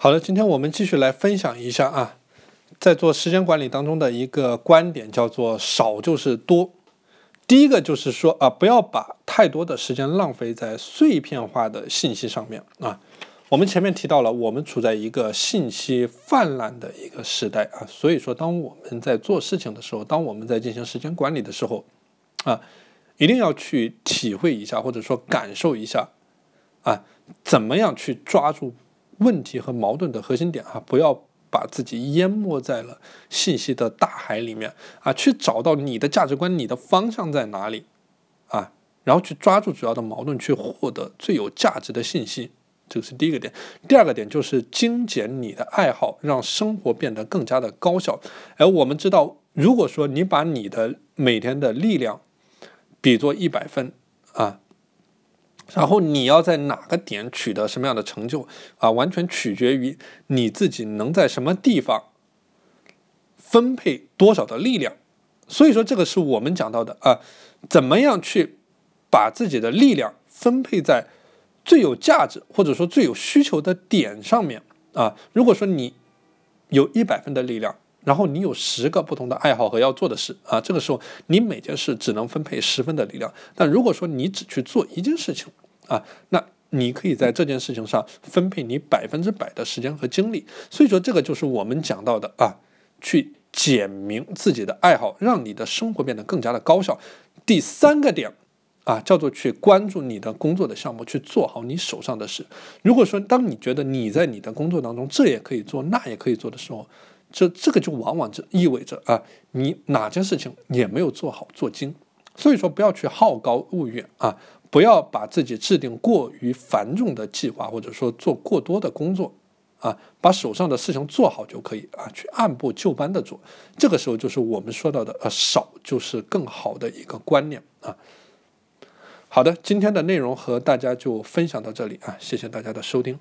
好的，今天我们继续来分享一下啊，在做时间管理当中的一个观点，叫做少就是多。第一个就是说啊，不要把太多的时间浪费在碎片化的信息上面啊。我们前面提到了，我们处在一个信息泛滥的一个时代啊，所以说当我们在做事情的时候，当我们在进行时间管理的时候啊，一定要去体会一下，或者说感受一下啊，怎么样去抓住。问题和矛盾的核心点啊，不要把自己淹没在了信息的大海里面啊，去找到你的价值观、你的方向在哪里啊，然后去抓住主要的矛盾，去获得最有价值的信息，这个是第一个点。第二个点就是精简你的爱好，让生活变得更加的高效。而我们知道，如果说你把你的每天的力量比作一百分啊。然后你要在哪个点取得什么样的成就啊？完全取决于你自己能在什么地方分配多少的力量。所以说，这个是我们讲到的啊，怎么样去把自己的力量分配在最有价值或者说最有需求的点上面啊？如果说你有一百分的力量，然后你有十个不同的爱好和要做的事啊，这个时候你每件事只能分配十分的力量。但如果说你只去做一件事情啊，那你可以在这件事情上分配你百分之百的时间和精力。所以说，这个就是我们讲到的啊，去简明自己的爱好，让你的生活变得更加的高效。第三个点啊，叫做去关注你的工作的项目，去做好你手上的事。如果说当你觉得你在你的工作当中这也可以做，那也可以做的时候，这这个就往往就意味着啊，你哪件事情也没有做好做精，所以说不要去好高骛远啊，不要把自己制定过于繁重的计划，或者说做过多的工作啊，把手上的事情做好就可以啊，去按部就班的做，这个时候就是我们说到的呃少就是更好的一个观念啊。好的，今天的内容和大家就分享到这里啊，谢谢大家的收听。